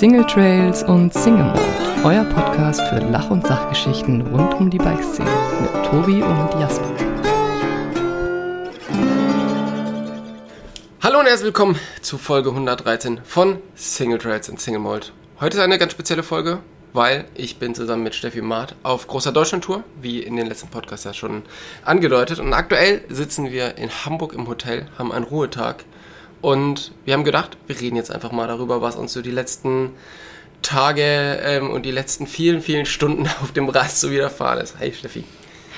Single Trails und Single Mode, euer Podcast für Lach- und Sachgeschichten rund um die Bikeszene mit Tobi und Jasper. Hallo und herzlich willkommen zu Folge 113 von Single Trails und Single Mold. Heute ist eine ganz spezielle Folge, weil ich bin zusammen mit Steffi Maat auf großer Deutschlandtour, wie in den letzten Podcasts ja schon angedeutet. Und aktuell sitzen wir in Hamburg im Hotel, haben einen Ruhetag und wir haben gedacht, wir reden jetzt einfach mal darüber, was uns so die letzten Tage ähm, und die letzten vielen, vielen Stunden auf dem Rad so widerfahren ist. Hey Steffi.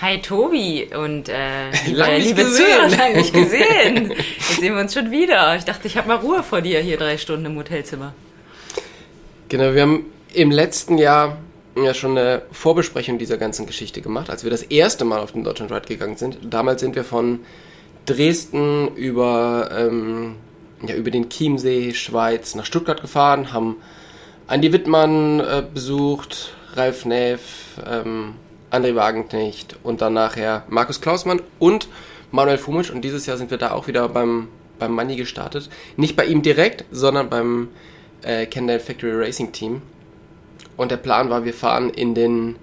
Hi Tobi und äh, liebe, Lang liebe gesehen. Zuhörer, lange nicht gesehen. Jetzt sehen wir uns schon wieder. Ich dachte, ich habe mal Ruhe vor dir hier drei Stunden im Hotelzimmer. Genau, wir haben im letzten Jahr ja schon eine Vorbesprechung dieser ganzen Geschichte gemacht, als wir das erste Mal auf den Deutschland Ride gegangen sind. Damals sind wir von Dresden über, ähm, ja, über den Chiemsee, Schweiz, nach Stuttgart gefahren, haben Andi Wittmann äh, besucht, Ralf Neff, ähm, André Wagenknecht und dann nachher Markus Klausmann und Manuel Fumic. Und dieses Jahr sind wir da auch wieder beim, beim Manni gestartet. Nicht bei ihm direkt, sondern beim äh, Kendall Factory Racing Team. Und der Plan war, wir fahren in den,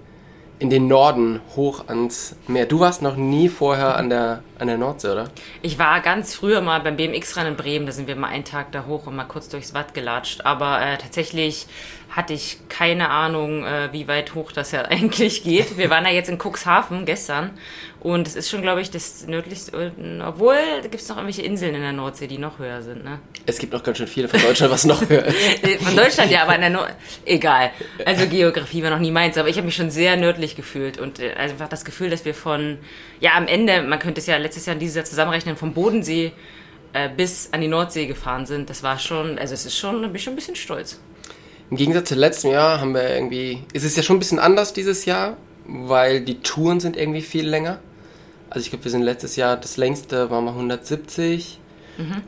in den Norden hoch ans Meer. Du warst noch nie vorher an der, an der Nordsee, oder? Ich war ganz früher mal beim BMX-Rennen in Bremen, da sind wir mal einen Tag da hoch und mal kurz durchs Watt gelatscht. Aber äh, tatsächlich hatte ich keine Ahnung, äh, wie weit hoch das ja eigentlich geht. Wir waren ja jetzt in Cuxhaven gestern und es ist schon, glaube ich, das nördlichste, äh, obwohl da gibt es noch irgendwelche Inseln in der Nordsee, die noch höher sind. Ne? Es gibt noch ganz schön viele von Deutschland, was noch höher ist. Von Deutschland ja, aber in der Nord egal. Also Geografie war noch nie meins, aber ich habe mich schon sehr nördlich gefühlt und äh, einfach das Gefühl, dass wir von ja am Ende, man könnte es ja letztes Jahr und dieses Jahr zusammenrechnen, vom Bodensee äh, bis an die Nordsee gefahren sind. Das war schon, also es ist schon, da bin ich schon ein bisschen stolz. Im Gegensatz zu letztem Jahr haben wir irgendwie, ist es ja schon ein bisschen anders dieses Jahr, weil die Touren sind irgendwie viel länger. Also ich glaube, wir sind letztes Jahr, das längste waren wir 170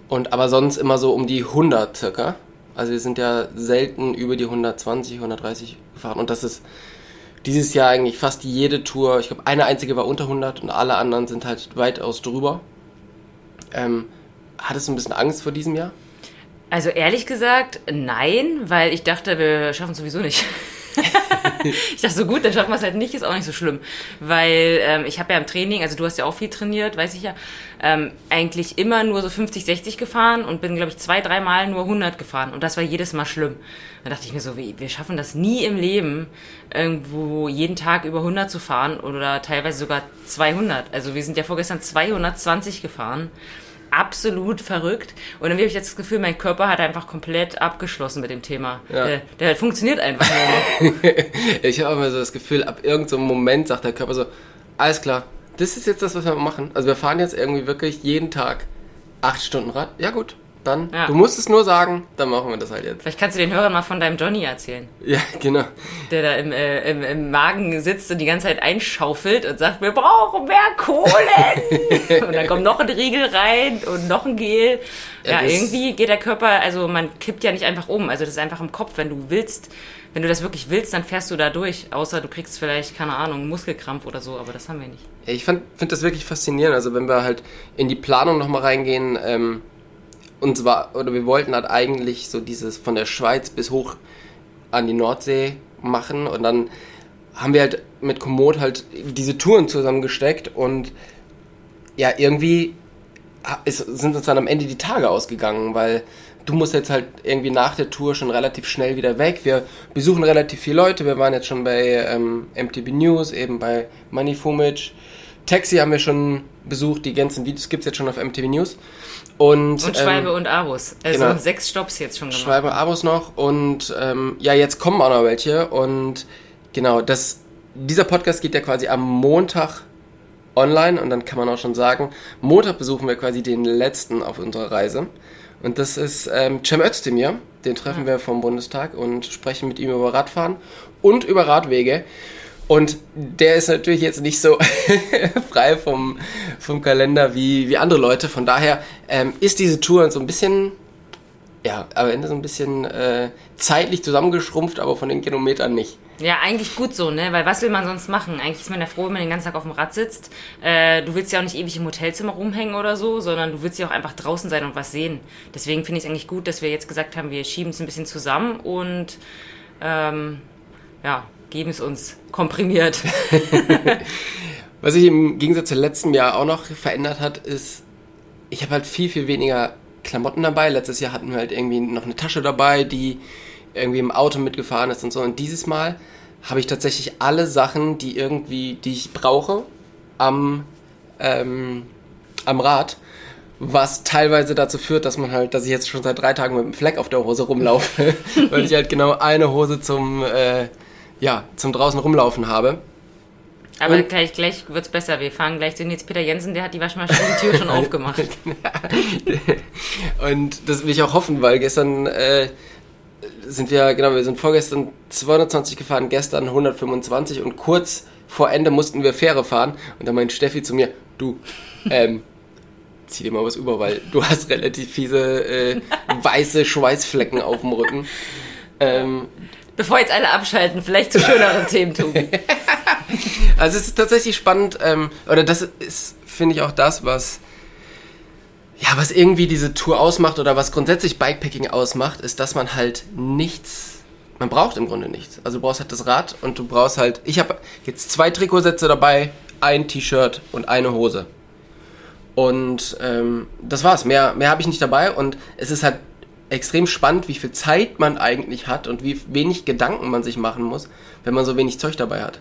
und aber sonst immer so um die 100 circa. Also wir sind ja selten über die 120, 130 gefahren und das ist dieses Jahr eigentlich fast jede Tour, ich glaube eine einzige war unter 100 und alle anderen sind halt weitaus drüber. Ähm, hattest du ein bisschen Angst vor diesem Jahr? Also ehrlich gesagt, nein, weil ich dachte, wir schaffen es sowieso nicht. ich dachte so gut, dann schaffen wir es halt nicht, ist auch nicht so schlimm. Weil ähm, ich habe ja im Training, also du hast ja auch viel trainiert, weiß ich ja, ähm, eigentlich immer nur so 50, 60 gefahren und bin, glaube ich, zwei, dreimal nur 100 gefahren. Und das war jedes Mal schlimm. Da dachte ich mir so, wie, wir schaffen das nie im Leben, irgendwo jeden Tag über 100 zu fahren oder teilweise sogar 200. Also wir sind ja vorgestern 220 gefahren absolut verrückt. Und dann habe ich jetzt das Gefühl, mein Körper hat einfach komplett abgeschlossen mit dem Thema. Ja. Der, der funktioniert einfach nur noch. ich habe immer so das Gefühl, ab irgendeinem Moment sagt der Körper so, alles klar, das ist jetzt das, was wir machen. Also wir fahren jetzt irgendwie wirklich jeden Tag acht Stunden Rad. Ja gut, dann, Ja. du musst es nur sagen, dann machen wir das halt jetzt. Vielleicht kannst du den Hörern mal von deinem Johnny erzählen, Ja, genau. der da im, äh, im, im Magen sitzt und die ganze Zeit einschaufelt und sagt, wir brauchen mehr Kohlen. und dann kommt noch ein Riegel rein und noch ein Gel. Ja, Ja, irgendwie geht der Körper, also man kippt ja nicht einfach um. Also das ist einfach im Kopf, wenn du willst. Wenn du das wirklich willst, dann fährst du da durch. Außer du kriegst vielleicht, keine Ahnung, Muskelkrampf oder so, aber das haben wir nicht. Ich finde das wirklich faszinierend. Also wenn wir halt in die Planung nochmal reingehen, ähm, und zwar, oder wir wollten halt eigentlich so dieses von der Schweiz bis hoch an die Nordsee machen und dann haben wir halt mit Komoot halt diese Touren zusammengesteckt und ja, irgendwie ist, sind uns dann am Ende die Tage ausgegangen, weil du musst jetzt halt irgendwie nach der Tour schon relativ schnell wieder weg. Wir besuchen relativ viele Leute. Wir waren jetzt schon bei ähm, MTB News, eben bei Money Fumic. Taxi haben wir schon besucht, die ganzen Videos gibt's jetzt schon auf MTV News. Und, Und Schwalbe ähm, und Abus. Also genau. sechs Stops jetzt schon gemacht. Schreibe Abos noch und ähm, ja, jetzt kommen auch noch welche und genau, das, dieser Podcast geht ja quasi am Montag online und dann kann man auch schon sagen, Montag besuchen wir quasi den letzten auf unserer Reise und das ist ähm, Cem Özdemir, den treffen wir vom Bundestag und sprechen mit ihm über Radfahren und über Radwege und der ist natürlich jetzt nicht so frei vom, vom Kalender wie, wie andere Leute, von daher ähm, ist diese Tour so ein bisschen ja, am Ende so ein bisschen äh, zeitlich zusammengeschrumpft, aber von den Kilometern nicht. Ja, eigentlich gut so, ne? Weil was will man sonst machen? Eigentlich ist man ja froh, wenn man den ganzen Tag auf dem Rad sitzt. Äh, du willst ja auch nicht ewig im Hotelzimmer rumhängen oder so, sondern du willst ja auch einfach draußen sein und was sehen. Deswegen finde ich es eigentlich gut, dass wir jetzt gesagt haben, wir schieben es ein bisschen zusammen und ähm, ja, geben es uns komprimiert. was sich im Gegensatz zum letzten Jahr auch noch verändert hat, ist, ich habe halt viel, viel weniger Klamotten dabei. Letztes Jahr hatten wir halt irgendwie noch eine Tasche dabei, die irgendwie im Auto mitgefahren ist und so. Und dieses Mal habe ich tatsächlich alle Sachen, die irgendwie, die ich brauche, am, ähm, am Rad. Was teilweise dazu führt, dass man halt, dass ich jetzt schon seit drei Tagen mit einem Fleck auf der Hose rumlaufe, weil ich halt genau eine Hose zum, äh, ja, zum draußen rumlaufen habe. Aber und gleich, gleich wird es besser. Wir fahren gleich zu jetzt Peter Jensen, der hat die Waschmaschinentür schon aufgemacht. und das will ich auch hoffen, weil gestern äh, sind wir, genau, wir sind vorgestern 220 gefahren, gestern 125 und kurz vor Ende mussten wir Fähre fahren. Und dann meint Steffi zu mir, du, ähm, zieh dir mal was über, weil du hast relativ fiese äh, weiße Schweißflecken auf dem Rücken. Ähm, Bevor jetzt alle abschalten, vielleicht zu schöneren Themen, Tobi. Also es ist tatsächlich spannend, ähm, oder das ist, finde ich, auch das, was ja, was irgendwie diese Tour ausmacht oder was grundsätzlich Bikepacking ausmacht, ist, dass man halt nichts, man braucht im Grunde nichts. Also du brauchst halt das Rad und du brauchst halt, ich habe jetzt zwei Trikotsätze dabei, ein T-Shirt und eine Hose. Und ähm, das war's. Mehr, mehr habe ich nicht dabei und es ist halt extrem spannend, wie viel Zeit man eigentlich hat und wie wenig Gedanken man sich machen muss, wenn man so wenig Zeug dabei hat.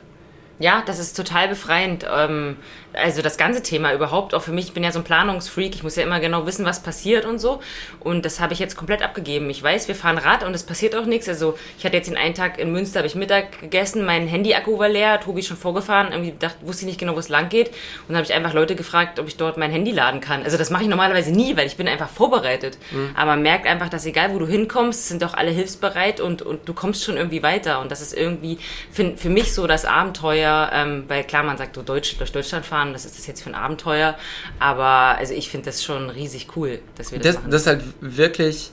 Ja, das ist total befreiend. Ähm, also das ganze Thema überhaupt, auch für mich, ich bin ja so ein Planungsfreak, ich muss ja immer genau wissen, was passiert und so. Und das habe ich jetzt komplett abgegeben. Ich weiß, wir fahren Rad und es passiert auch nichts. Also ich hatte jetzt den einen Tag in Münster, habe ich Mittag gegessen, mein Handy-Akku war leer, Tobi ist schon vorgefahren, irgendwie dachte, wusste ich nicht genau, wo es lang geht. Und dann habe ich einfach Leute gefragt, ob ich dort mein Handy laden kann. Also das mache ich normalerweise nie, weil ich bin einfach vorbereitet. Mhm. Aber man merkt einfach, dass egal wo du hinkommst, sind doch alle hilfsbereit und, und du kommst schon irgendwie weiter. Und das ist irgendwie für, für mich so das Abenteuer, ähm, weil klar, man sagt, so Deutsch, durch Deutschland fahren, fahren, das ist das jetzt für ein Abenteuer. Aber also ich finde das schon riesig cool, dass wir das, das machen. Das ist halt wirklich,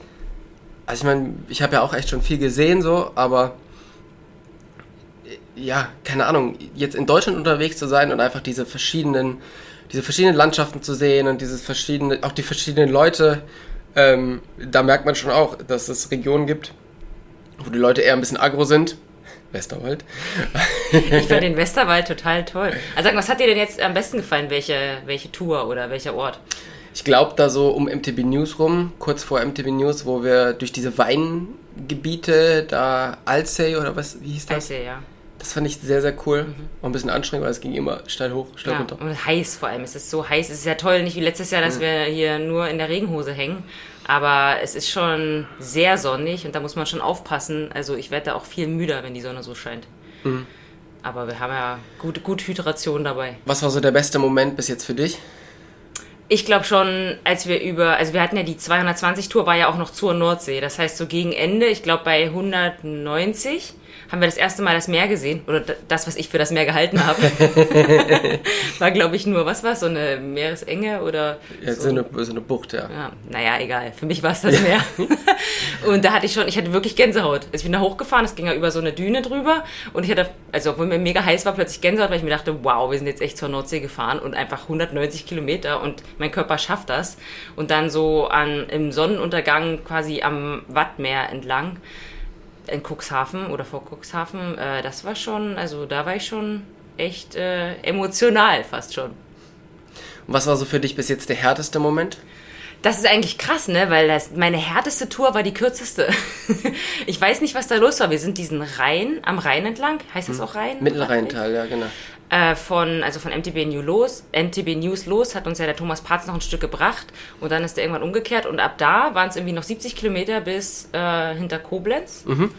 also ich meine, ich habe ja auch echt schon viel gesehen so, aber ja, keine Ahnung, jetzt in Deutschland unterwegs zu sein und einfach diese verschiedenen, diese verschiedenen Landschaften zu sehen und dieses verschiedene, auch die verschiedenen Leute, ähm, da merkt man schon auch, dass es Regionen gibt, wo die Leute eher ein bisschen aggro sind Westerwald. ich fand den Westerwald total toll. Also was hat dir denn jetzt am besten gefallen? Welche, welche Tour oder welcher Ort? Ich glaube da so um MTB News rum, kurz vor MTB News, wo wir durch diese Weingebiete, da Alsey oder was, wie hieß das? Alsey, ja. Das fand ich sehr, sehr cool. Mhm. War ein bisschen anstrengend, weil es ging immer steil hoch, steil ja, runter. Und heiß vor allem. Es ist so heiß. Es ist ja toll, nicht wie letztes Jahr, dass mhm. wir hier nur in der Regenhose hängen. Aber es ist schon sehr sonnig und da muss man schon aufpassen. Also ich werde da auch viel müder, wenn die Sonne so scheint. Mhm. Aber wir haben ja gute, gute Hydration dabei. Was war so der beste Moment bis jetzt für dich? Ich glaube schon, als wir über, also wir hatten ja die 220 Tour, war ja auch noch zur Nordsee. Das heißt so gegen Ende, ich glaube bei 190 haben wir das erste Mal das Meer gesehen. Oder das, was ich für das Meer gehalten habe. war, glaube ich, nur, was war So eine Meeresenge oder. Ja, so, so, eine, so eine Bucht, ja. ja. Naja, egal. Für mich war es das Meer. und da hatte ich schon, ich hatte wirklich Gänsehaut. Ich bin da hochgefahren, es ging ja über so eine Düne drüber. Und ich hatte, also obwohl mir mega heiß war, plötzlich Gänsehaut, weil ich mir dachte, wow, wir sind jetzt echt zur Nordsee gefahren und einfach 190 Kilometer und mein Körper schafft das. Und dann so an, im Sonnenuntergang quasi am Wattmeer entlang in Cuxhaven oder vor Cuxhaven, äh, das war schon, also da war ich schon echt äh, emotional fast schon. Und was war so für dich bis jetzt der härteste Moment? Das ist eigentlich krass, ne? Weil das, meine härteste Tour war die kürzeste. ich weiß nicht, was da los war. Wir sind diesen Rhein, am Rhein entlang. Heißt das hm. auch Rhein? Mittelrheintal, ja, genau. Äh, von, also von MTB News los, MTB News los, hat uns ja der Thomas Parz noch ein Stück gebracht und dann ist er irgendwann umgekehrt und ab da waren es irgendwie noch 70 Kilometer bis äh, hinter Koblenz. Mhm.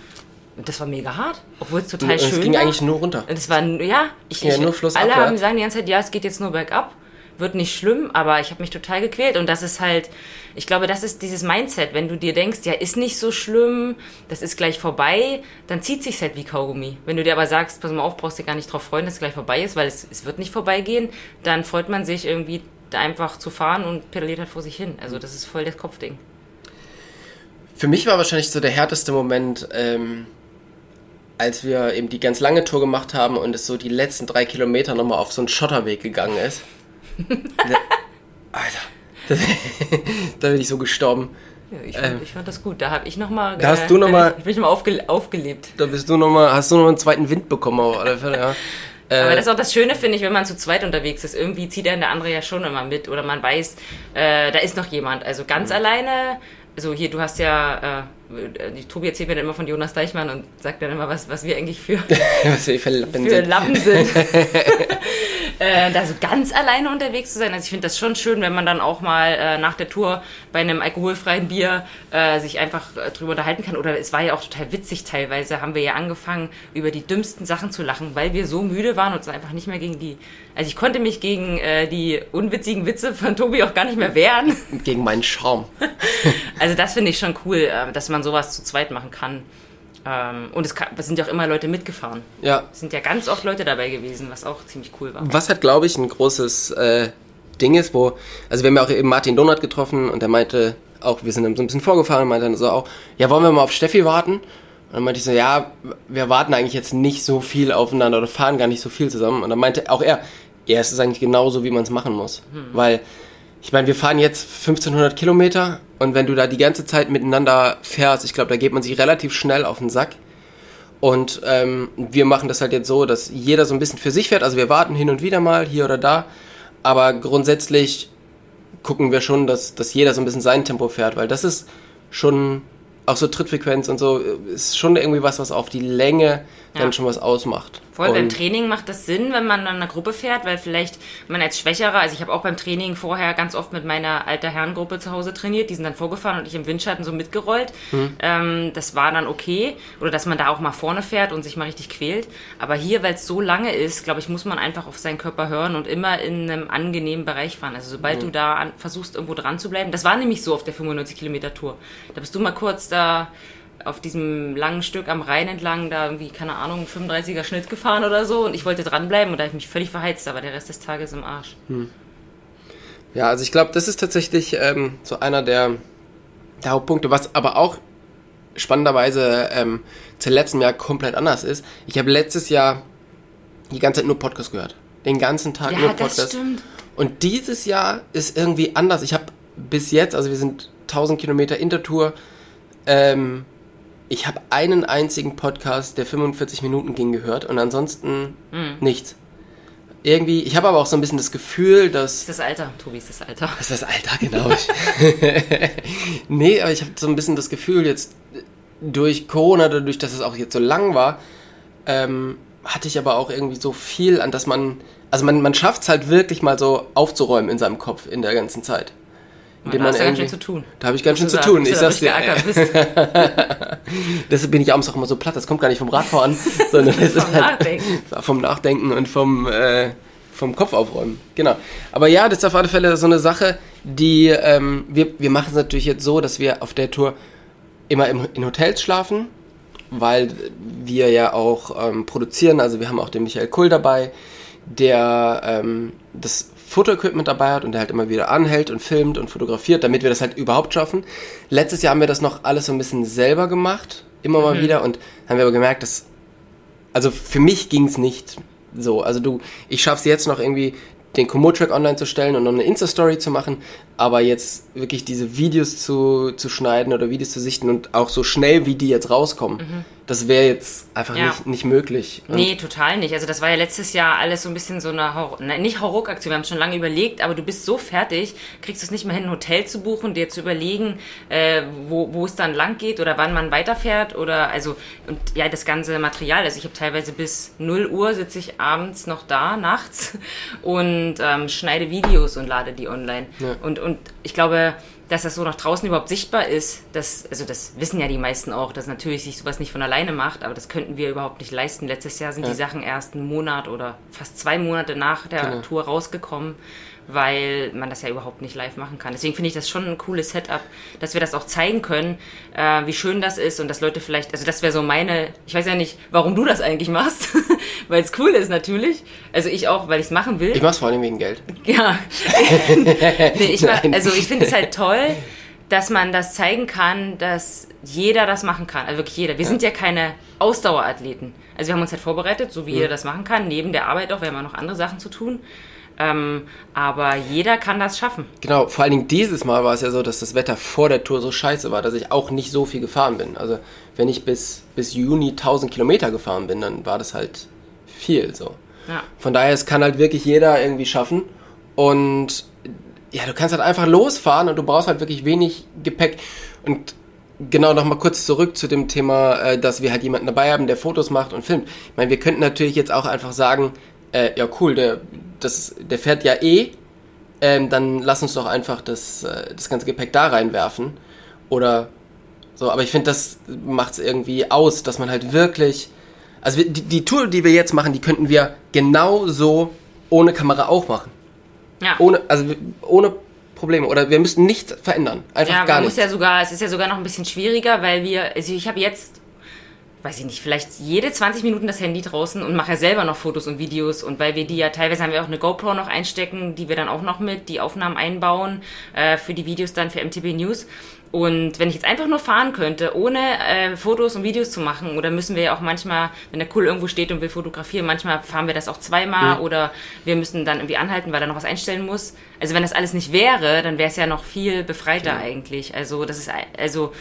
Und das war mega hart, obwohl es total und, schön war. Es ging eigentlich nur runter. Und es war, ja, ich, ja, ich, nur Fluss alle haben sagen die ganze Zeit, ja, es geht jetzt nur bergab wird nicht schlimm, aber ich habe mich total gequält. Und das ist halt, ich glaube, das ist dieses Mindset, wenn du dir denkst, ja, ist nicht so schlimm, das ist gleich vorbei, dann zieht sich halt wie Kaugummi. Wenn du dir aber sagst, pass mal auf, brauchst dich gar nicht drauf freuen, dass es gleich vorbei ist, weil es, es wird nicht vorbeigehen, dann freut man sich irgendwie einfach zu fahren und pedaliert halt vor sich hin. Also das ist voll das Kopfding. Für mich war wahrscheinlich so der härteste Moment, ähm, als wir eben die ganz lange Tour gemacht haben und es so die letzten drei Kilometer nochmal auf so einen Schotterweg gegangen ist. Alter, da bin ich so gestorben. Ja, ich, fand, ähm, ich, fand, das gut. Da habe ich nochmal. Da hast du nochmal. Ich bin nochmal aufge, aufgelebt. Da bist du nochmal. Hast du nochmal einen zweiten Wind bekommen auf alle Fälle, ja. Aber das ist auch das Schöne, finde ich, wenn man zu zweit unterwegs ist. Irgendwie zieht der andere ja schon immer mit oder man weiß, äh, da ist noch jemand. Also ganz mhm. alleine also hier, du hast ja, äh, die Tobi erzählt mir dann immer von Jonas Deichmann und sagt dann immer, was, was wir eigentlich für, was wir für Lappen für sind. Lappen sind. Äh, da so ganz alleine unterwegs zu sein. Also ich finde das schon schön, wenn man dann auch mal äh, nach der Tour bei einem alkoholfreien Bier äh, sich einfach äh, drüber unterhalten kann. Oder es war ja auch total witzig teilweise, haben wir ja angefangen, über die dümmsten Sachen zu lachen, weil wir so müde waren und uns einfach nicht mehr gegen die. Also ich konnte mich gegen äh, die unwitzigen Witze von Tobi auch gar nicht mehr wehren. Gegen meinen Schaum. also das finde ich schon cool, äh, dass man sowas zu zweit machen kann. Ähm, und es, kann, es, sind ja auch immer Leute mitgefahren. Ja. Es sind ja ganz oft Leute dabei gewesen, was auch ziemlich cool war. Was hat, glaube ich, ein großes äh, Ding ist, wo, also wir haben ja auch eben Martin Donat getroffen und der meinte auch, wir sind so ein bisschen vorgefahren und meinte dann so auch, ja, wollen wir mal auf Steffi warten? Und dann meinte ich so, ja, wir warten eigentlich jetzt nicht so viel aufeinander oder fahren gar nicht so viel zusammen. Und dann meinte auch er, ja, es ist eigentlich genauso, wie man es machen muss. Hm. Weil ich meine, wir fahren jetzt 1500 Kilometer und wenn du da die ganze Zeit miteinander fährst, ich glaube, da geht man sich relativ schnell auf den Sack. Und ähm, wir machen das halt jetzt so, dass jeder so ein bisschen für sich fährt. Also wir warten hin und wieder mal hier oder da, aber grundsätzlich gucken wir schon, dass, dass jeder so ein bisschen sein Tempo fährt, weil das ist schon auch so Trittfrequenz und so ist schon irgendwie was, was auf die Länge dann ja. schon was ausmacht. Voll, und beim Training macht das Sinn, wenn man in einer Gruppe fährt, weil vielleicht man als Schwächerer, also ich habe auch beim Training vorher ganz oft mit meiner alter Herrengruppe zu Hause trainiert, die sind dann vorgefahren und ich im Windschatten so mitgerollt. Mhm. Ähm, das war dann okay. Oder dass man da auch mal vorne fährt und sich mal richtig quält. Aber hier, weil es so lange ist, glaube ich, muss man einfach auf seinen Körper hören und immer in einem angenehmen Bereich fahren. Also sobald mhm. du da an, versuchst, irgendwo dran zu bleiben, das war nämlich so auf der 95 Kilometer Tour. Da bist du mal kurz da auf diesem langen Stück am Rhein entlang da irgendwie, keine Ahnung, 35er Schnitt gefahren oder so und ich wollte dranbleiben und da habe ich mich völlig verheizt, aber der Rest des Tages im Arsch. Hm. Ja, also ich glaube, das ist tatsächlich ähm, so einer der, der, Hauptpunkte, was aber auch spannenderweise ähm, zu letztem Jahr komplett anders ist. Ich habe letztes Jahr die ganze Zeit nur Podcast gehört. Den ganzen Tag ja, nur Podcast. Das stimmt. Und dieses Jahr ist irgendwie anders. Ich habe bis jetzt, also wir sind 1000 Kilometer Intertour, ähm, ich habe einen einzigen Podcast, der 45 Minuten ging, gehört und ansonsten mhm. nichts. Irgendwie, ich habe aber auch so ein bisschen das Gefühl, dass. Das ist das Alter, Tobi, ist das Alter. Das ist das Alter, genau. nee, aber ich habe so ein bisschen das Gefühl, jetzt durch Corona, dadurch, dass es auch jetzt so lang war, ähm, hatte ich aber auch irgendwie so viel, an das man. Also man, man schafft es halt wirklich mal so aufzuräumen in seinem Kopf in der ganzen Zeit. Indem da hast du ganz schön zu tun. Da habe ich ganz schön zu tun. Ich sag's dir. Deshalb bin ich abends auch immer so platt. Das kommt gar nicht vom Radfahren, sondern es ist halt Nachdenken. vom Nachdenken und vom, äh, vom Kopf aufräumen. Genau. Aber ja, das ist auf alle Fälle so eine Sache, die ähm, wir, wir machen es natürlich jetzt so, dass wir auf der Tour immer im, in Hotels schlafen, weil wir ja auch ähm, produzieren. Also wir haben auch den Michael Kull dabei, der ähm, das Fotoequipment dabei hat und der halt immer wieder anhält und filmt und fotografiert, damit wir das halt überhaupt schaffen. Letztes Jahr haben wir das noch alles so ein bisschen selber gemacht, immer mal mhm. wieder und haben wir aber gemerkt, dass also für mich ging es nicht so. Also du, ich schaff's jetzt noch irgendwie den Komoot-Track online zu stellen und noch eine Insta-Story zu machen, aber jetzt wirklich diese Videos zu, zu schneiden oder Videos zu sichten und auch so schnell, wie die jetzt rauskommen, mhm das wäre jetzt einfach ja. nicht, nicht möglich. Und nee, total nicht. Also das war ja letztes Jahr alles so ein bisschen so eine, Horror, nein, nicht Hauruck-Aktion, wir haben schon lange überlegt, aber du bist so fertig, kriegst es nicht mehr hin, ein Hotel zu buchen, dir zu überlegen, äh, wo, wo es dann lang geht oder wann man weiterfährt oder, also, und ja, das ganze Material. Also ich habe teilweise bis 0 Uhr sitze ich abends noch da, nachts und ähm, schneide Videos und lade die online. Ja. Und, und ich glaube, dass das so nach draußen überhaupt sichtbar ist, das, also das wissen ja die meisten auch, dass natürlich sich sowas nicht von alleine macht, aber das könnten wir überhaupt nicht leisten. Letztes Jahr sind ja. die Sachen erst einen Monat oder fast zwei Monate nach der genau. Tour rausgekommen weil man das ja überhaupt nicht live machen kann. Deswegen finde ich das schon ein cooles Setup, dass wir das auch zeigen können, äh, wie schön das ist und dass Leute vielleicht, also das wäre so meine, ich weiß ja nicht, warum du das eigentlich machst, weil es cool ist natürlich. Also ich auch, weil ich es machen will. Ich mache es vor allem wegen Geld. Ja. nee, ich mach, also ich finde es halt toll, dass man das zeigen kann, dass jeder das machen kann. Also wirklich jeder. Wir sind ja keine Ausdauerathleten. Also wir haben uns halt vorbereitet, so wie jeder das machen kann. Neben der Arbeit auch, wir haben ja noch andere Sachen zu tun. Ähm, aber jeder kann das schaffen. Genau, vor allen Dingen dieses Mal war es ja so, dass das Wetter vor der Tour so scheiße war, dass ich auch nicht so viel gefahren bin. Also wenn ich bis, bis Juni 1000 Kilometer gefahren bin, dann war das halt viel so. Ja. Von daher, es kann halt wirklich jeder irgendwie schaffen. Und ja, du kannst halt einfach losfahren und du brauchst halt wirklich wenig Gepäck. Und genau nochmal kurz zurück zu dem Thema, äh, dass wir halt jemanden dabei haben, der Fotos macht und filmt. Ich meine, wir könnten natürlich jetzt auch einfach sagen, äh, ja cool, der, das, der fährt ja eh, ähm, dann lass uns doch einfach das, äh, das ganze Gepäck da reinwerfen. Oder so, aber ich finde, das macht es irgendwie aus, dass man halt wirklich. Also wir, die, die Tour, die wir jetzt machen, die könnten wir genauso ohne Kamera auch machen. Ja. Ohne, also ohne Probleme. Oder wir müssen nichts verändern. Einfach Ja, gar nichts. ja sogar, es ist ja sogar noch ein bisschen schwieriger, weil wir, also ich habe jetzt, weiß ich nicht, vielleicht jede 20 Minuten das Handy draußen und mache ja selber noch Fotos und Videos und weil wir die ja teilweise haben wir auch eine GoPro noch einstecken, die wir dann auch noch mit, die Aufnahmen einbauen äh, für die Videos dann für MTB News. Und wenn ich jetzt einfach nur fahren könnte, ohne äh, Fotos und Videos zu machen, oder müssen wir ja auch manchmal, wenn der Cool irgendwo steht und will fotografieren, manchmal fahren wir das auch zweimal oder wir müssen dann irgendwie anhalten, weil er noch was einstellen muss. Also wenn das alles nicht wäre, dann wäre es ja noch viel befreiter eigentlich. Also das ist, also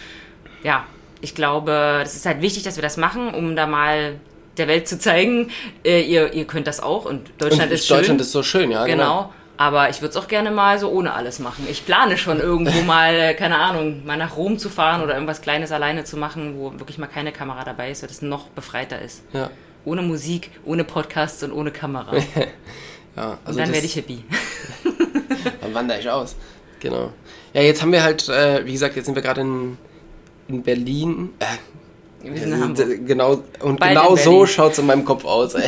ja, ich glaube, das ist halt wichtig, dass wir das machen, um da mal der Welt zu zeigen, äh, ihr, ihr könnt das auch und Deutschland Und ist schön. Deutschland ist so schön, ja. Genau. Aber ich würde es auch gerne mal so ohne alles machen. Ich plane schon irgendwo mal, äh, keine Ahnung, mal nach Rom zu fahren oder irgendwas Kleines alleine zu machen, wo wirklich mal keine Kamera dabei ist, weil das noch befreiter ist. Ja, Ohne Musik, ohne Podcasts und ohne Kamera. Und ja. Also dann das- werde ich Hippie. Dann wandere ich aus. Genau. Ja, jetzt haben wir halt, äh, wie gesagt, jetzt sind wir gerade in, in Berlin. Äh, Wir sind in Hamburg. d- Genau, und Bald genau so schaut es in meinem Kopf aus.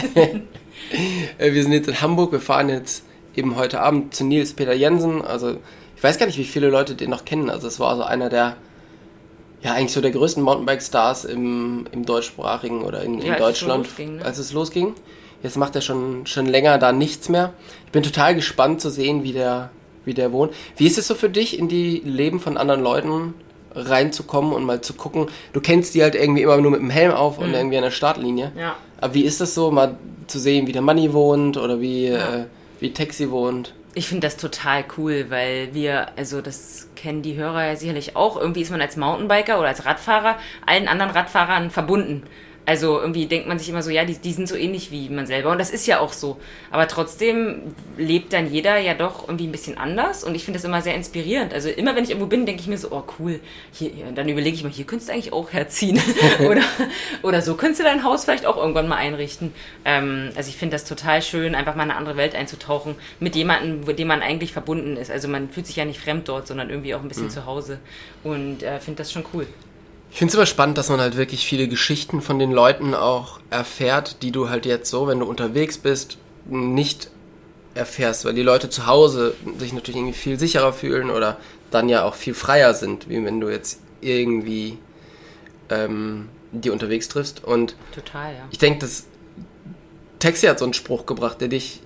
Äh, wir sind jetzt in Hamburg, wir fahren jetzt eben heute Abend zu Nils Peter Jensen. Also ich weiß gar nicht, wie viele Leute den noch kennen. Also es war so einer der, ja eigentlich so der größten Mountainbike-Stars im, im deutschsprachigen oder in, Ja, in als es Deutschland, losging, ne? als es losging. Jetzt macht er schon, schon länger da nichts mehr. Ich bin total gespannt zu sehen, wie der, wie der wohnt. Wie ist es so für dich, in die Leben von anderen Leuten reinzukommen und mal zu gucken? Du kennst die halt irgendwie immer nur mit dem Helm auf und irgendwie an der Startlinie. Ja. Aber wie ist das so, mal zu sehen, wie der Manni wohnt oder wie, äh, wie Taxi wohnt? Ich finde das total cool, weil wir, also das kennen die Hörer ja sicherlich auch, irgendwie ist man als Mountainbiker oder als Radfahrer allen anderen Radfahrern verbunden. Also irgendwie denkt man sich immer so, ja, die, die sind so ähnlich wie man selber. Und das ist ja auch so. Aber trotzdem lebt dann jeder ja doch irgendwie ein bisschen anders. Und ich finde das immer sehr inspirierend. Also immer wenn ich irgendwo bin, denke ich mir so, oh cool, hier, dann überlege ich mal, hier könntest du eigentlich auch herziehen. oder, oder so könntest du dein Haus vielleicht auch irgendwann mal einrichten. Ähm, also ich finde das total schön, einfach mal in eine andere Welt einzutauchen mit jemandem, mit dem man eigentlich verbunden ist. Also man fühlt sich ja nicht fremd dort, sondern irgendwie auch ein bisschen zu Hause. Und äh, finde das schon cool. Ich finde es immer spannend, dass man halt wirklich viele Geschichten von den Leuten auch erfährt, die du halt jetzt so, wenn du unterwegs bist, nicht erfährst, weil die Leute zu Hause sich natürlich irgendwie viel sicherer fühlen oder dann ja auch viel freier sind, wie wenn du jetzt irgendwie ähm, die unterwegs triffst. Und Total, ja. ich denke, dass Taxi hat so einen Spruch gebracht, der dich,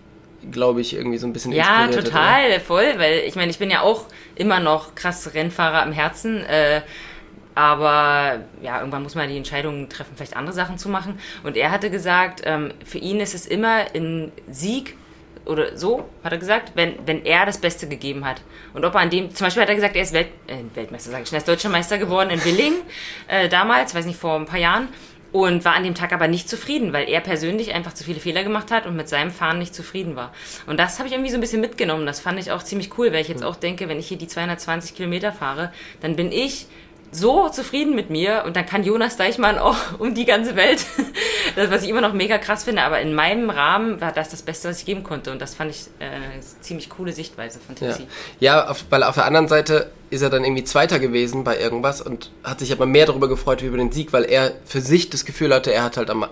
glaube ich, irgendwie so ein bisschen Ja, total, voll, weil ich meine, ich bin ja auch immer noch krass Rennfahrer am Herzen, äh, aber ja, irgendwann muss man die Entscheidung treffen, vielleicht andere Sachen zu machen. Und er hatte gesagt, ähm, für ihn ist es immer ein Sieg oder so, hat er gesagt, wenn, wenn er das Beste gegeben hat. Und ob er an dem, zum Beispiel hat er gesagt, er ist Welt, äh, Weltmeister, sage ich schon, er ist Deutscher Meister geworden in Willingen, äh, damals, weiß nicht, vor ein paar Jahren. Und war an dem Tag aber nicht zufrieden, weil er persönlich einfach zu viele Fehler gemacht hat und mit seinem Fahren nicht zufrieden war. Und das habe ich irgendwie so ein bisschen mitgenommen. Das fand ich auch ziemlich cool, weil ich jetzt auch denke, wenn ich hier die 220 Kilometer fahre, dann bin ich so zufrieden mit mir und dann kann Jonas Deichmann auch um die ganze Welt. Das, was ich immer noch mega krass finde, aber in meinem Rahmen war das das Beste, was ich geben konnte. Und das fand ich äh, eine ziemlich coole Sichtweise von Ja, Tipsy. ja auf, weil auf der anderen Seite ist er dann irgendwie Zweiter gewesen bei irgendwas und hat sich aber mehr darüber gefreut wie über den Sieg, weil er für sich das Gefühl hatte, er hat halt am,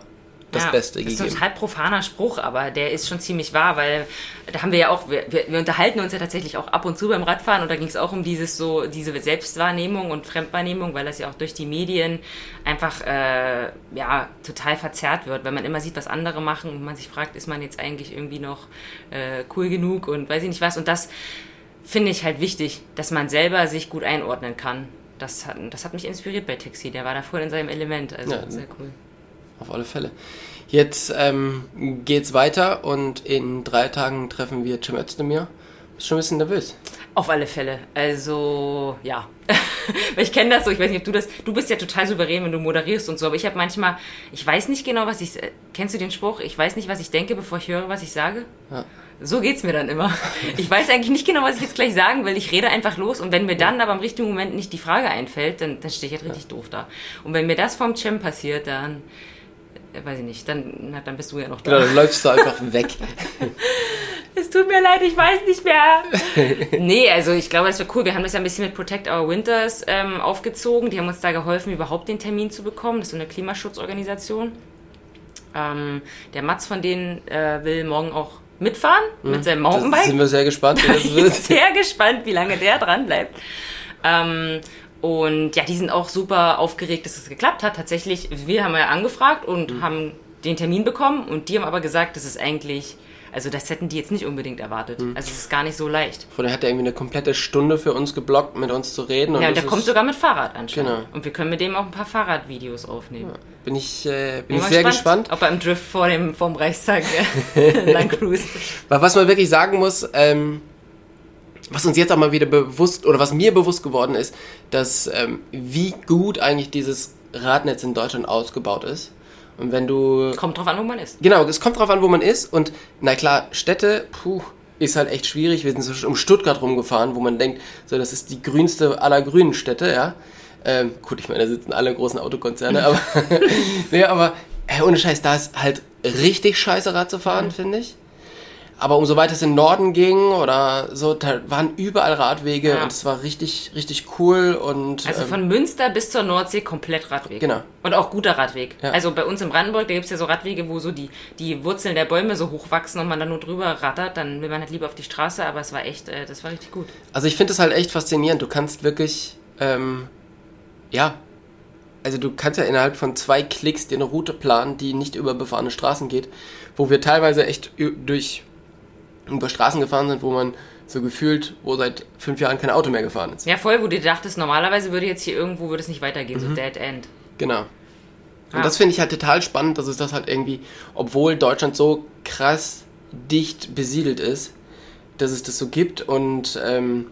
das Ja, Beste das ist gegeben. ein total profaner Spruch, aber der ist schon ziemlich wahr, weil da haben wir ja auch, wir, wir, wir unterhalten uns ja tatsächlich auch ab und zu beim Radfahren und da ging es auch um dieses so, diese Selbstwahrnehmung und Fremdwahrnehmung, weil das ja auch durch die Medien einfach äh, ja total verzerrt wird, wenn man immer sieht, was andere machen und man sich fragt, ist man jetzt eigentlich irgendwie noch äh, cool genug und weiß ich nicht was und das finde ich halt wichtig, dass man selber sich gut einordnen kann. Das hat, das hat mich inspiriert bei Taxi. Der war da voll in seinem Element. Also Ja, sehr cool. Auf alle Fälle. Jetzt ähm, geht's weiter und in drei Tagen treffen wir Cem Özdemir. Bist schon ein bisschen nervös. Auf alle Fälle. Also, ja. Weil ich kenne das so, ich weiß nicht, ob du das. Du bist ja total souverän, wenn du moderierst und so, aber ich habe manchmal, ich weiß nicht genau, was ich. Kennst du den Spruch? Ich weiß nicht, was ich denke, bevor ich höre, was ich sage? Ja. So geht's mir dann immer. Ich weiß eigentlich nicht genau, was ich jetzt gleich sagen will. Ich rede einfach los und wenn mir dann aber im richtigen Moment nicht die Frage einfällt, dann, dann stehe ich halt richtig doof da. Und wenn mir das vom Cem passiert, dann. Äh, Weiß ich nicht, dann, na, dann bist du ja noch da. Genau, dann läufst du einfach weg. Es tut mir leid, ich weiß nicht mehr. nee, also ich glaube, das wäre cool. Wir haben das ja ein bisschen mit Protect Our Winters ähm, aufgezogen. Die haben uns da geholfen, überhaupt den Termin zu bekommen. Das ist so eine Klimaschutzorganisation. Ähm, der Mats von denen äh, will morgen auch mitfahren mit seinem Da Mountainbike. sind wir sehr gespannt, wie das wird. sehr gespannt, wie lange der dran bleibt. Ähm, und ja, die sind auch super aufgeregt, dass es geklappt hat. Tatsächlich, wir haben ja angefragt und Mhm. haben den Termin bekommen und die haben aber gesagt, das ist eigentlich, also das hätten die jetzt nicht unbedingt erwartet. Mhm. Also es ist gar nicht so leicht. Vorher hat er irgendwie eine komplette Stunde für uns geblockt, mit uns zu reden. Ja, und der kommt sogar mit Fahrrad anscheinend. Genau. Und wir können mit dem auch ein paar Fahrradvideos aufnehmen. Bin ich, äh, bin Bin ich sehr gespannt. Ob er im Drift vor dem vom Reichstag lang cruist. Was man wirklich sagen muss, ähm, was uns jetzt auch mal wieder bewusst, oder was mir bewusst geworden ist, dass ähm, wie gut eigentlich dieses Radnetz in Deutschland ausgebaut ist. Und wenn du Kommt drauf an, wo man ist. Genau, es kommt drauf an, wo man ist. Und na klar, Städte, puh, ist halt echt schwierig. Wir sind so um Stuttgart rumgefahren, wo man denkt, so, das ist die grünste aller grünen Städte, ja. Ähm, gut, ich meine, da sitzen alle großen Autokonzerne, aber, nee, aber, ey, ohne Scheiß, da ist halt richtig scheiße Rad zu fahren, finde ich. Aber umso weiter es in den Norden ging oder so, da waren überall Radwege Ja. und es war richtig, richtig cool und. Also ähm, von Münster bis zur Nordsee komplett Radweg. Genau. Und auch guter Radweg. Ja. Also bei uns in Brandenburg, da gibt es ja so Radwege, wo so die, die Wurzeln der Bäume so hoch wachsen und man dann nur drüber rattert. Dann will man halt lieber auf die Straße, aber es war echt, äh, das war richtig gut. Also ich finde es halt echt faszinierend. Du kannst wirklich, ähm, ja, also du kannst ja innerhalb von zwei Klicks dir eine Route planen, die nicht über befahrene Straßen geht, wo wir teilweise echt durch über Straßen gefahren sind, wo man so gefühlt, wo seit fünf Jahren kein Auto mehr gefahren ist. Ja, voll, wo du dachtest, normalerweise würde jetzt hier irgendwo, würde es nicht weitergehen, Mhm. so Dead End. Genau. Und Ja. das finde ich halt total spannend, dass es das halt irgendwie, obwohl Deutschland so krass dicht besiedelt ist, dass es das so gibt und ähm,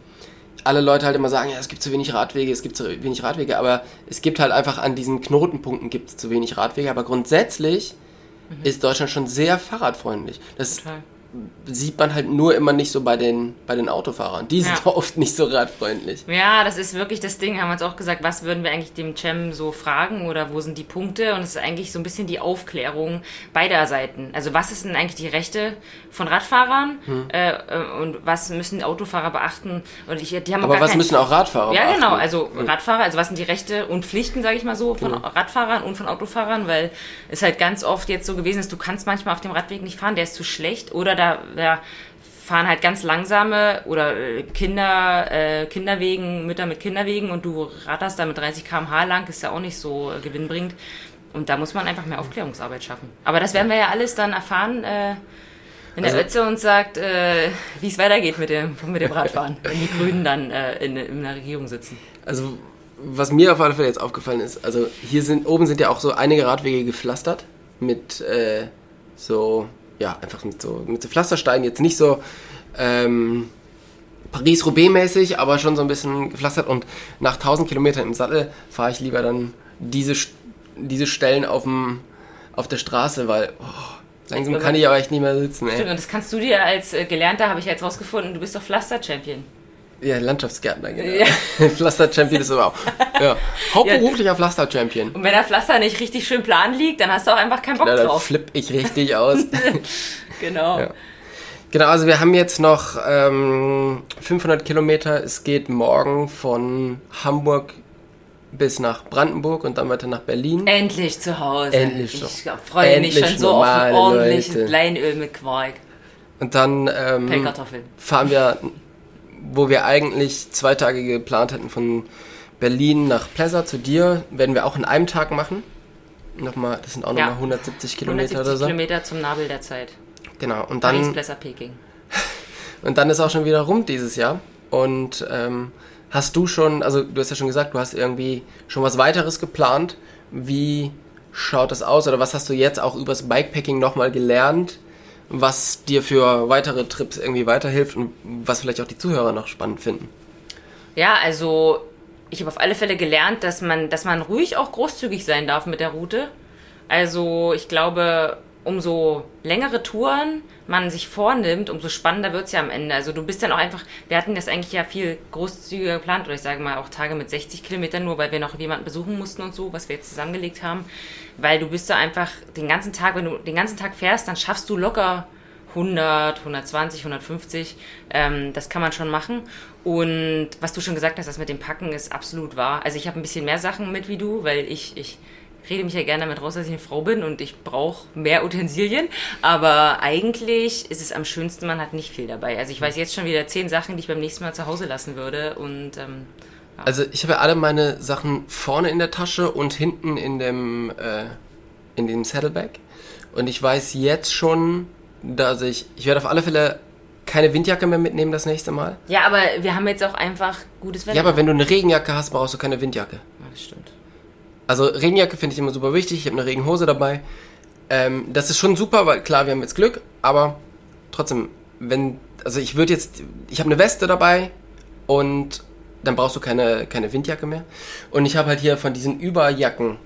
alle Leute halt immer sagen, ja, es gibt zu wenig Radwege, es gibt zu wenig Radwege, aber es gibt halt einfach an diesen Knotenpunkten gibt es zu wenig Radwege, aber grundsätzlich ist Deutschland schon sehr fahrradfreundlich. Das Total. Sieht man halt nur immer nicht so bei den, bei den Autofahrern. Die sind Ja. oft nicht so radfreundlich. Ja, das ist wirklich das Ding. Haben wir uns auch gesagt, was würden wir eigentlich dem Cem so fragen oder wo sind die Punkte? Und es ist eigentlich so ein bisschen die Aufklärung beider Seiten. Also was ist denn eigentlich die Rechte von Radfahrern Hm. äh, äh, und was müssen Autofahrer beachten? Und ich, die haben Aber gar was müssen auch Radfahrer Ja, genau. beachten? Also Radfahrer, also was sind die Rechte und Pflichten, sage ich mal so, von Radfahrern und von Autofahrern, weil es halt ganz oft jetzt so gewesen ist, du kannst manchmal auf dem Radweg nicht fahren, der ist zu schlecht oder da ja, fahren halt ganz langsame oder äh, Kinder, äh, Kinderwegen, Mütter mit Kinderwegen und du ratterst da mit 30 km/h lang, ist ja auch nicht so äh, gewinnbringend. Und da muss man einfach mehr Aufklärungsarbeit schaffen. Aber das werden wir ja alles dann erfahren, äh, wenn der Also- Ötze uns sagt, äh, wie es weitergeht mit dem, mit dem Radfahren, wenn die Grünen dann äh, in, in der Regierung sitzen. Also, was mir auf alle Fälle jetzt aufgefallen ist, also hier sind, oben sind ja auch so einige Radwege gepflastert mit äh, so, ja, einfach mit so, mit so Pflastersteinen, jetzt nicht so ähm, Paris-Roubaix-mäßig, aber schon so ein bisschen gepflastert und nach 1000 Kilometern im Sattel fahre ich lieber dann diese, diese Stellen auf, dem, auf der Straße, weil oh, langsam kann ich aber echt nicht mehr sitzen, Stimmt, ey. und das kannst du dir als äh, Gelernter, habe ich jetzt rausgefunden, du bist doch Pflaster-Champion. Ja, Landschaftsgärtner, genau. Ja. Pflaster-Champion ist aber auch. Ja. Hauptberuflicher Pflaster-Champion. Und wenn der Pflaster nicht richtig schön plan liegt, dann hast du auch einfach keinen Bock dann drauf. flipp ich richtig aus. Genau. Ja. Genau, also wir haben jetzt noch ähm, 500 Kilometer. Es geht morgen von Hamburg bis nach Brandenburg und dann weiter nach Berlin. Endlich zu Hause. Endlich Ich freue mich schon so auf ein ordentliches Leute. Leinöl mit Quark. Und dann ähm, fahren wir, wo wir eigentlich zwei Tage geplant hatten, von Berlin nach Plessa zu dir, werden wir auch in einem Tag machen. Nochmal, das sind auch Ja. nochmal 170 Kilometer 170 oder so. Kilometer zum Nabel der Zeit. Genau, und Paris, dann, Plesser, Peking. und dann ist auch schon wieder rum dieses Jahr. Und ähm, hast du schon, also du hast ja schon gesagt, du hast irgendwie schon was weiteres geplant. Wie schaut das aus oder was hast du jetzt auch übers Bikepacking nochmal gelernt, was dir für weitere Trips irgendwie weiterhilft und was vielleicht auch die Zuhörer noch spannend finden? Ja, also ich habe auf alle Fälle gelernt, dass man, dass man ruhig auch großzügig sein darf mit der Route. Also ich glaube, umso längere Touren man sich vornimmt, umso spannender wird's ja am Ende. Also du bist dann auch einfach, wir hatten das eigentlich ja viel großzügiger geplant, oder ich sage mal auch Tage mit 60 Kilometern, nur weil wir noch jemanden besuchen mussten und so, was wir jetzt zusammengelegt haben. Weil du bist da einfach den ganzen Tag, wenn du den ganzen Tag fährst, dann schaffst du locker 100, 120, 150. Ähm, das kann man schon machen. Und was du schon gesagt hast, das mit dem Packen ist absolut wahr. Also ich habe ein bisschen mehr Sachen mit wie du, weil ich, ich rede mich ja gerne damit raus, dass ich eine Frau bin und ich brauche mehr Utensilien. Aber eigentlich ist es am schönsten, man hat nicht viel dabei. Also ich weiß jetzt schon wieder zehn Sachen, die ich beim nächsten Mal zu Hause lassen würde. Und ähm, ja. Also ich habe ja alle meine Sachen vorne in der Tasche und hinten in dem äh, in dem Saddlebag. Und ich weiß jetzt schon, dass ich ich werde auf alle Fälle keine Windjacke mehr mitnehmen das nächste Mal. Ja, aber wir haben jetzt auch einfach gutes Wetter. Ja, aber wenn du eine Regenjacke hast, brauchst du keine Windjacke. Ja, das stimmt. Also Regenjacke finde ich immer super wichtig. Ich habe eine Regenhose dabei. Ähm, das ist schon super, weil klar, wir haben jetzt Glück, aber trotzdem, wenn, also ich würde jetzt, ich habe eine Weste dabei und dann brauchst du keine, keine Windjacke mehr. Und ich habe halt hier von diesen Überjacken,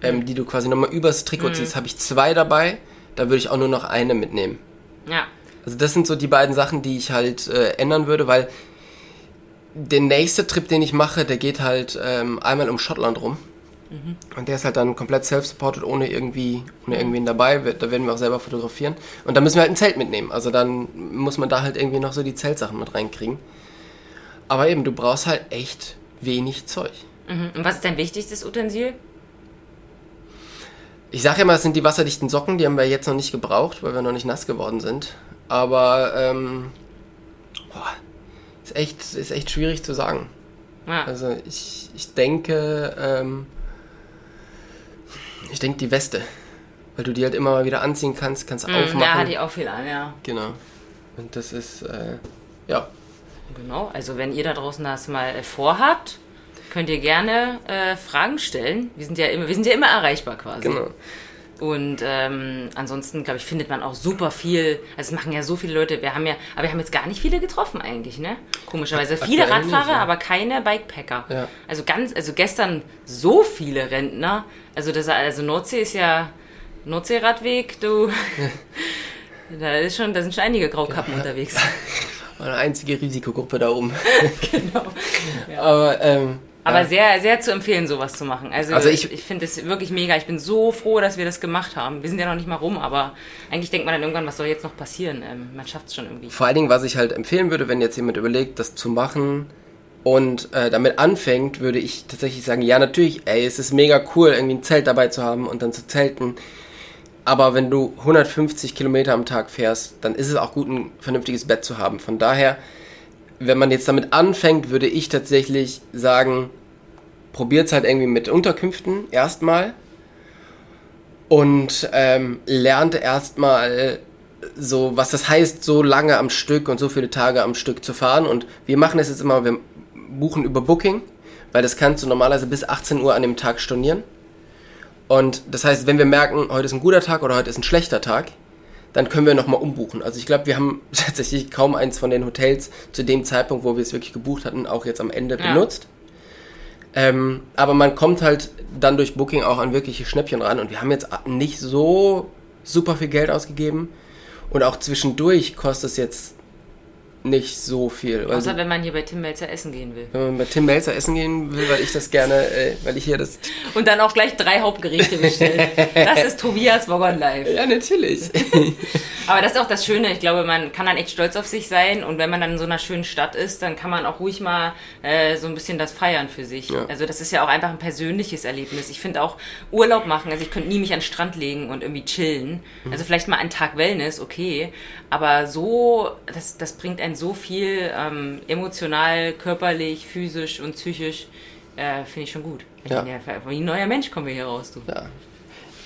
ähm, die du quasi nochmal übers Trikot Mhm. ziehst, habe ich zwei dabei. Da würde ich auch nur noch eine mitnehmen. Ja. Also das sind so die beiden Sachen, die ich halt äh, ändern würde, weil der nächste Trip, den ich mache, der geht halt ähm, einmal um Schottland rum. Und der ist halt dann komplett self-supported, ohne irgendwie, ohne irgendwen dabei. Da werden wir auch selber fotografieren. Und da müssen wir halt ein Zelt mitnehmen. Also dann muss man da halt irgendwie noch so die Zeltsachen mit reinkriegen. Aber eben, du brauchst halt echt wenig Zeug. Mhm. Und was ist dein wichtigstes Utensil? Ich sage ja mal, es sind die wasserdichten Socken, die haben wir jetzt noch nicht gebraucht, weil wir noch nicht nass geworden sind. Aber ähm, boah, ist echt, ist echt schwierig zu sagen. Ja. Also ich, ich denke, ähm, ich denke die Weste, weil du die halt immer mal wieder anziehen kannst, kannst Mhm, aufmachen. Da hatte ich auch viel an, ja. Genau. Und das ist, äh, ja, Genau, also wenn ihr da draußen das mal äh, vorhabt, könnt ihr gerne äh, Fragen stellen. Wir sind ja immer, wir sind ja immer erreichbar quasi. genau. Und ähm, ansonsten, glaube ich, findet man auch super viel. Also es machen ja so viele Leute. Wir haben ja, aber wir haben jetzt gar nicht viele getroffen eigentlich, ne? Komischerweise. Viele Radfahrer, ja. aber keine Bikepacker. Ja. Also ganz, also gestern so viele Rentner. Also das, also Nordsee ist ja Nordseeradweg, du. da ist schon, da sind schon einige Graukappen unterwegs. War eine einzige Risikogruppe da oben. genau. Aber, ähm, Aber ja. sehr, sehr zu empfehlen, sowas zu machen. Also, Also ich, ich- finde es wirklich mega. Ich bin so froh, dass wir das gemacht haben. Wir sind ja noch nicht mal rum, aber eigentlich denkt man dann irgendwann, was soll jetzt noch passieren? Ähm, man schafft es schon irgendwie. Vor allen Dingen, was ich halt empfehlen würde, wenn jetzt jemand überlegt, das zu machen und äh, damit anfängt, würde ich tatsächlich sagen, ja natürlich, ey, es ist mega cool, irgendwie ein Zelt dabei zu haben und dann zu zelten. Aber wenn du 150 Kilometer am Tag fährst, dann ist es auch gut, ein vernünftiges Bett zu haben. Von daher, wenn man jetzt damit anfängt, würde ich tatsächlich sagen, probiert es halt irgendwie mit Unterkünften erstmal und ähm, lernt erstmal so, was das heißt, so lange am Stück und so viele Tage am Stück zu fahren. Und wir machen es jetzt immer, wir buchen über Booking, weil das kannst du normalerweise bis 18 Uhr an dem Tag stornieren. Und das heißt, wenn wir merken, heute ist ein guter Tag oder heute ist ein schlechter Tag, dann können wir nochmal umbuchen. Also ich glaube, wir haben tatsächlich kaum eins von den Hotels zu dem Zeitpunkt, wo wir es wirklich gebucht hatten, auch jetzt am Ende Ja. benutzt. Ähm, aber man kommt halt dann durch Booking auch an wirkliche Schnäppchen ran und wir haben jetzt nicht so super viel Geld ausgegeben und auch zwischendurch kostet es jetzt nicht so viel. Außer wenn man hier bei Tim Melzer essen gehen will. wenn man bei Tim Melzer essen gehen will, weil ich das gerne, äh, weil ich hier das... Und dann auch gleich drei Hauptgerichte bestellen. Das ist Tobias Woggon Live. Ja, natürlich. Aber das ist auch das Schöne. Ich glaube, man kann dann echt stolz auf sich sein. Und wenn man dann in so einer schönen Stadt ist, dann kann man auch ruhig mal äh, so ein bisschen das feiern für sich. Ja. Also das ist ja auch einfach ein persönliches Erlebnis. Ich finde auch Urlaub machen. Also ich könnte nie mich an den Strand legen und irgendwie chillen. Also vielleicht mal einen Tag Wellness, okay. Aber so, das, das bringt einen so viel ähm, emotional, körperlich, physisch und psychisch. Äh, finde ich schon gut. Ja. Ja. Wie ein neuer Mensch kommen wir hier raus, du. Ja.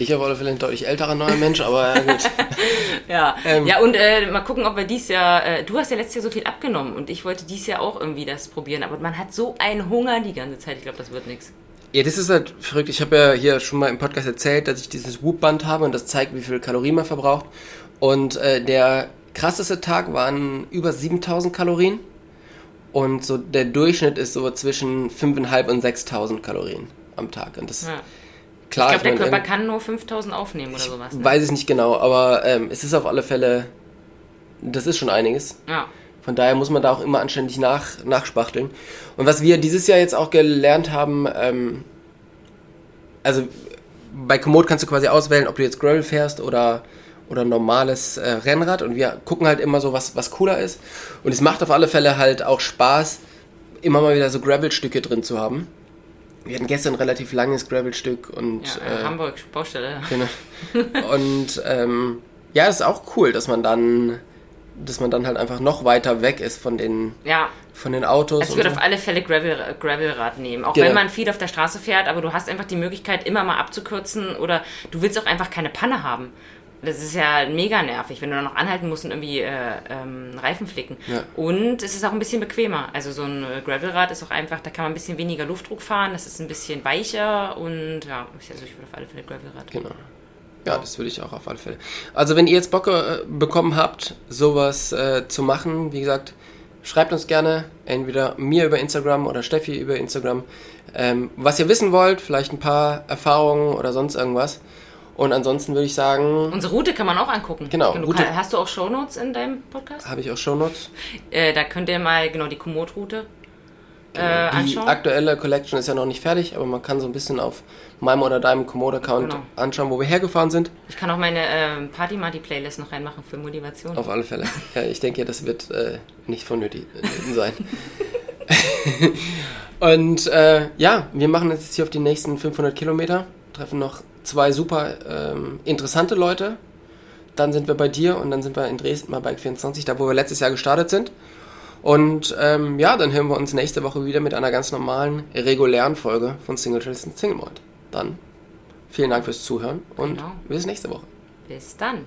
Ich auf alle Fälle ein deutlich älterer neuer Mensch, aber ja, gut. Ja, Ähm. ja und äh, mal gucken, ob wir dies Jahr, äh, du hast ja letztes Jahr so viel abgenommen und ich wollte dies Jahr auch irgendwie das probieren, aber man hat so einen Hunger die ganze Zeit, ich glaube, das wird nichts. Ja, das ist halt verrückt. Ich habe ja hier schon mal im Podcast erzählt, dass ich dieses Whoop-Band habe und das zeigt, wie viel Kalorien man verbraucht. Und äh, der krasseste Tag waren über 7000 Kalorien. Und so der Durchschnitt ist so zwischen 5.500 und 6.000 Kalorien am Tag. Und das Ja. klar. ich glaube, der Körper irgend- kann nur 5000 aufnehmen oder sowas. Ne? Weiß ich nicht genau, aber ähm, es ist auf alle Fälle, das ist schon einiges. Ja. Von daher muss man da auch immer anständig nach, nachspachteln. Und was wir dieses Jahr jetzt auch gelernt haben, ähm, also bei Komoot kannst du quasi auswählen, ob du jetzt Gravel fährst oder, oder normales äh, Rennrad. Und wir gucken halt immer so, was, was cooler ist. Und es macht auf alle Fälle halt auch Spaß, immer mal wieder so Gravel-Stücke drin zu haben. Wir hatten gestern ein relativ langes Gravel-Stück und Ja, äh, Hamburg, Baustelle. ja. Genau. Und ähm, ja, es ist auch cool, dass man dann, dass man dann halt einfach noch weiter weg ist von den, Ja, von den Autos. also ich würde so. auf alle Fälle Gravel, Gravelrad nehmen. Auch Genau. wenn man viel auf der Straße fährt, aber du hast einfach die Möglichkeit, immer mal abzukürzen oder du willst auch einfach keine Panne haben. Das ist ja mega nervig, wenn du dann noch anhalten musst und irgendwie äh, ähm, Reifen flicken. Ja. Und es ist auch ein bisschen bequemer. Also so ein äh, Gravelrad ist auch einfach, da kann man ein bisschen weniger Luftdruck fahren, das ist ein bisschen weicher und ja, also ich würde auf alle Fälle Gravelrad. Genau. Ja, das würde ich auch auf alle Fälle. Also wenn ihr jetzt Bock äh, bekommen habt, sowas äh, zu machen, wie gesagt, schreibt uns gerne entweder mir über Instagram oder Steffi über Instagram, ähm, was ihr wissen wollt, vielleicht ein paar Erfahrungen oder sonst irgendwas. Und ansonsten würde ich sagen, Unsere Route kann man auch angucken. Genau, Du Route- kann, hast du auch Shownotes in deinem Podcast? habe ich auch Shownotes. Äh, da könnt ihr mal genau die Komoot-Route äh, Die anschauen. aktuelle Collection ist ja noch nicht fertig, aber man kann so ein bisschen auf meinem oder deinem Komoot-Account Genau. anschauen, wo wir hergefahren sind. Ich kann auch meine ähm, Party-Marty-Playlist noch reinmachen für Motivation. Auf alle Fälle. Ja, ich denke, das wird äh, nicht vonnötig äh, sein. Und äh, ja, wir machen jetzt hier auf die nächsten 500 Kilometer, treffen noch zwei super ähm, interessante Leute. Dann sind wir bei dir und dann sind wir in Dresden bei Bike 24, da wo wir letztes Jahr gestartet sind. Und ähm, ja, dann hören wir uns nächste Woche wieder mit einer ganz normalen, regulären Folge von Single Trails und Single Mode. Dann vielen Dank fürs Zuhören und Genau. bis nächste Woche. Bis dann.